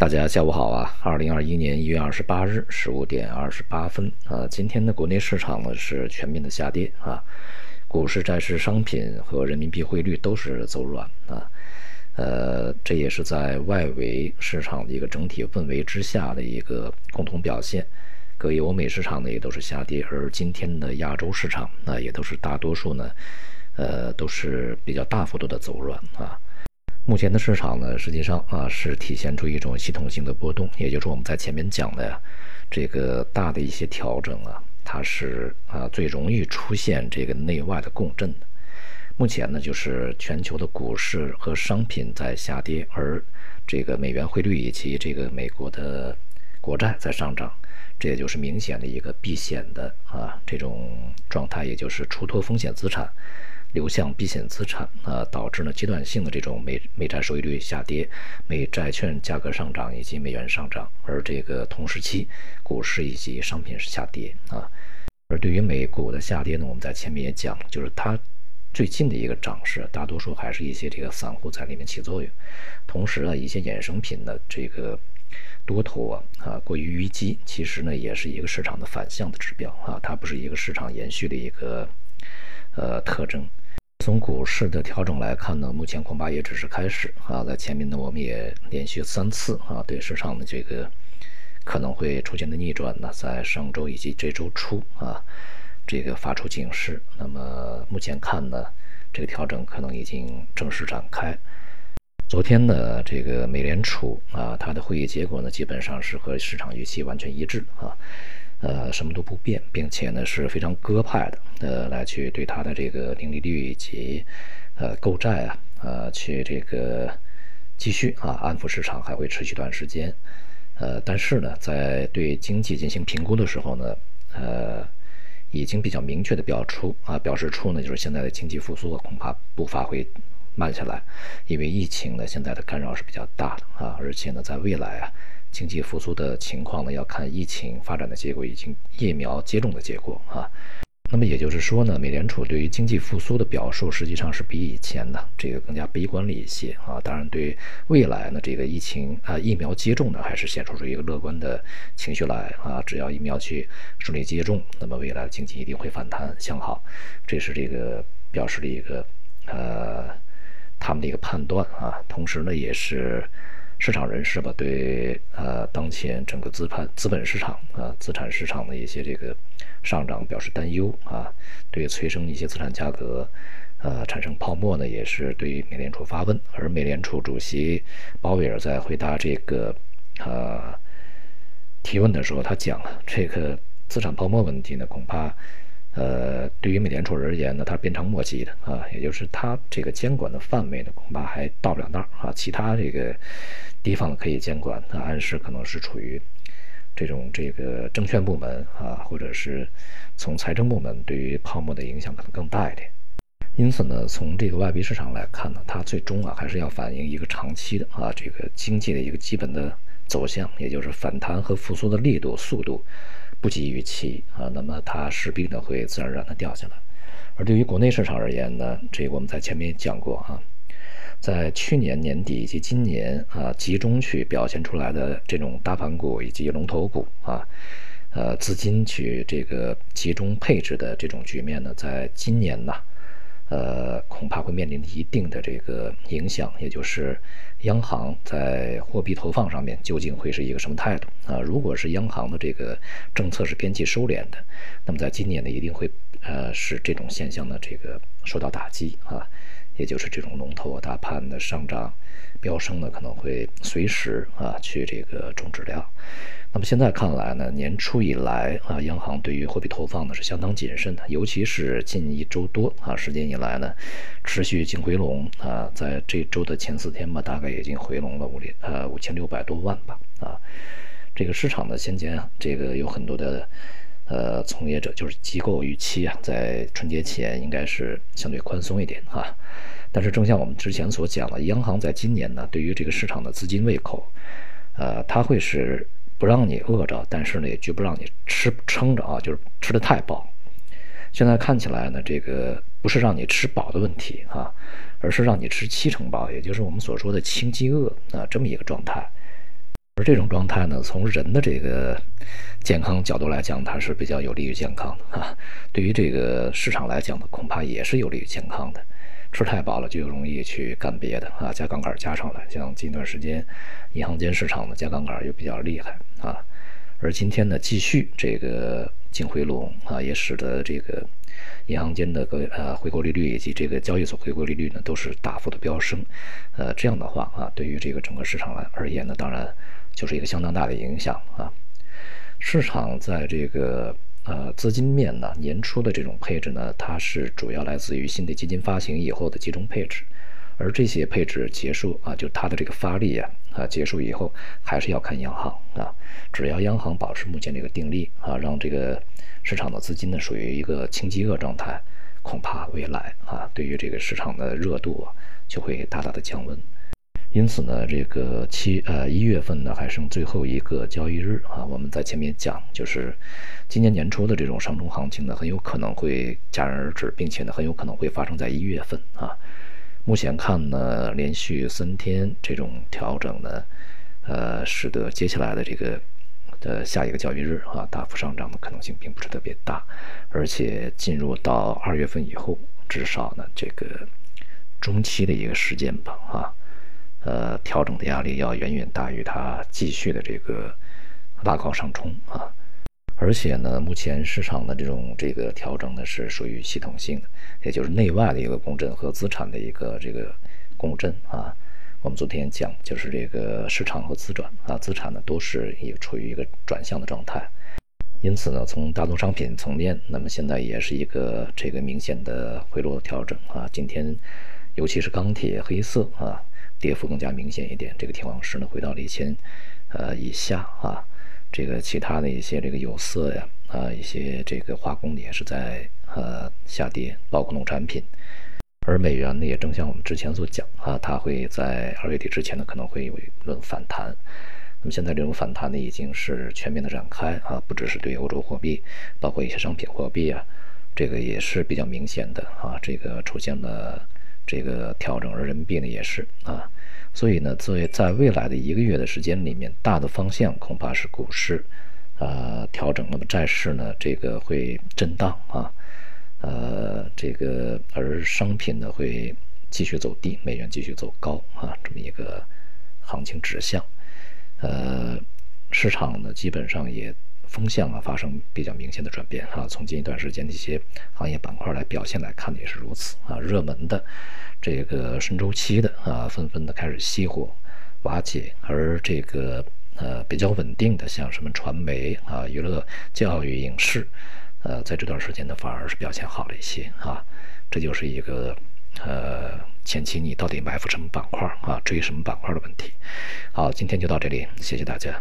大家下午好啊！二零二一年一月二十八日十五点二十八分啊，今天的国内市场呢是全面的下跌啊，股市、债市、商品和人民币汇率都是走软啊，呃，这也是在外围市场的一个整体氛围之下的一个共同表现。各欧美市场呢也都是下跌，而今天的亚洲市场那也都是大多数呢，呃，都是比较大幅度的走软啊。目前的市场呢，实际上啊是体现出一种系统性的波动，也就是我们在前面讲的，这个大的一些调整啊，它是啊最容易出现这个内外的共振的。目前呢，就是全球的股市和商品在下跌，而这个美元汇率以及这个美国的国债在上涨，这也就是明显的一个避险的啊这种状态，也就是出脱风险资产。流向避险资产啊，导致呢阶段性的这种美美债收益率下跌，美债券价格上涨以及美元上涨，而这个同时期股市以及商品是下跌啊。而对于美股的下跌呢，我们在前面也讲，就是它最近的一个涨势，大多数还是一些这个散户在里面起作用，同时啊，一些衍生品的这个多头啊啊过于淤积，其实呢也是一个市场的反向的指标啊，它不是一个市场延续的一个呃特征。从股市的调整来看呢，目前恐怕也只是开始啊。在前面呢，我们也连续三次啊，对市场的这个可能会出现的逆转呢，在上周以及这周初啊，这个发出警示。那么目前看呢，这个调整可能已经正式展开。昨天呢，这个美联储啊，它的会议结果呢，基本上是和市场预期完全一致啊。呃，什么都不变，并且呢是非常鸽派的，呃，来去对它的这个零利率以及呃购债啊，呃，去这个继续啊安抚市场，还会持续一段时间。呃，但是呢，在对经济进行评估的时候呢，呃，已经比较明确的表出啊，表示出呢，就是现在的经济复苏恐怕步伐会慢下来，因为疫情呢现在的干扰是比较大的啊，而且呢，在未来啊。经济复苏的情况呢，要看疫情发展的结果，以及疫苗接种的结果啊。那么也就是说呢，美联储对于经济复苏的表述，实际上是比以前呢这个更加悲观了一些啊。当然，对未来呢这个疫情啊疫苗接种呢，还是显出出一个乐观的情绪来啊。只要疫苗去顺利接种，那么未来的经济一定会反弹向好。这是这个表示的一个呃他们的一个判断啊。同时呢，也是。市场人士吧，对呃当前整个资盘资本市场啊资产市场的一些这个上涨表示担忧啊，对催生一些资产价格呃产生泡沫呢，也是对于美联储发问。而美联储主席鲍威尔在回答这个呃提问的时候，他讲了这个资产泡沫问题呢，恐怕。呃，对于美联储而言呢，它是鞭长莫及的啊，也就是它这个监管的范围呢，恐怕还到不了那儿啊。其他这个地方可以监管，那暗示可能是处于这种这个证券部门啊，或者是从财政部门对于泡沫的影响可能更大一点。因此呢，从这个外币市场来看呢，它最终啊还是要反映一个长期的啊这个经济的一个基本的走向，也就是反弹和复苏的力度、速度。不及预期啊，那么它势必呢会自然而然的掉下来。而对于国内市场而言呢，这个我们在前面讲过啊，在去年年底以及今年啊，集中去表现出来的这种大盘股以及龙头股啊，呃，资金去这个集中配置的这种局面呢，在今年呢。呃，恐怕会面临一定的这个影响，也就是央行在货币投放上面究竟会是一个什么态度啊？如果是央行的这个政策是边际收敛的，那么在今年呢，一定会呃使这种现象呢这个受到打击啊，也就是这种龙头大盘的上涨飙升呢，可能会随时啊去这个终止掉。那么现在看来呢，年初以来啊，央行对于货币投放呢是相当谨慎的，尤其是近一周多啊时间以来呢，持续净回笼啊，在这周的前四天吧，大概已经回笼了五连呃五千六百多万吧啊，这个市场呢先前这个有很多的呃从业者就是机构预期啊，在春节前应该是相对宽松一点啊，但是正像我们之前所讲的，央行在今年呢对于这个市场的资金胃口，呃，它会是。不让你饿着，但是呢，也绝不让你吃撑着啊，就是吃的太饱。现在看起来呢，这个不是让你吃饱的问题啊，而是让你吃七成饱，也就是我们所说的轻饥饿啊，这么一个状态。而这种状态呢，从人的这个健康角度来讲，它是比较有利于健康的啊。对于这个市场来讲呢，恐怕也是有利于健康的。吃太饱了就容易去干别的啊，加杠杆加上来。像近段时间，银行间市场呢加杠杆又比较厉害啊。而今天呢，继续这个净回笼啊，也使得这个银行间的个呃回购利率以及这个交易所回购利率呢都是大幅的飙升。呃，这样的话啊，对于这个整个市场来而言呢，当然就是一个相当大的影响啊。市场在这个。呃，资金面呢，年初的这种配置呢，它是主要来自于新的基金发行以后的集中配置，而这些配置结束啊，就它的这个发力啊啊结束以后，还是要看央行啊，只要央行保持目前这个定力啊，让这个市场的资金呢属于一个轻饥饿状态，恐怕未来啊，对于这个市场的热度啊，就会大大的降温。因此呢，这个七呃一月份呢还剩最后一个交易日啊，我们在前面讲，就是今年年初的这种上冲行情呢，很有可能会戛然而止，并且呢很有可能会发生在一月份啊。目前看呢，连续三天这种调整呢，呃，使得接下来的这个的下一个交易日啊，大幅上涨的可能性并不是特别大，而且进入到二月份以后，至少呢这个中期的一个时间吧啊。调整的压力要远远大于它继续的这个拉高上冲啊，而且呢，目前市场的这种这个调整呢是属于系统性的，也就是内外的一个共振和资产的一个这个共振啊。我们昨天讲，就是这个市场和资转啊，资产呢都是也处于一个转向的状态，因此呢，从大宗商品层面，那么现在也是一个这个明显的回落调整啊。今天尤其是钢铁、黑色啊。跌幅更加明显一点，这个铁矿石呢回到了一千，呃以下啊，这个其他的一些这个有色呀啊一些这个化工也是在呃下跌，包括农产品，而美元呢也正像我们之前所讲啊，它会在二月底之前呢可能会有一轮反弹，那么现在这种反弹呢已经是全面的展开啊，不只是对欧洲货币，包括一些商品货币啊，这个也是比较明显的啊，这个出现了。这个调整，而人民币呢也是啊，所以呢，作为在未来的一个月的时间里面，大的方向恐怕是股市啊调整，那么债市呢这个会震荡啊，呃，这个而商品呢会继续走低，美元继续走高啊，这么一个行情指向，呃，市场呢基本上也。风向啊发生比较明显的转变啊，从近一段时间的一些行业板块来表现来看也是如此啊，热门的这个顺周期的啊，纷纷的开始熄火瓦解，而这个呃比较稳定的，像什么传媒啊、娱乐、教育、影视，呃，在这段时间呢反而是表现好了一些啊，这就是一个呃前期你到底埋伏什么板块啊，追什么板块的问题。好，今天就到这里，谢谢大家。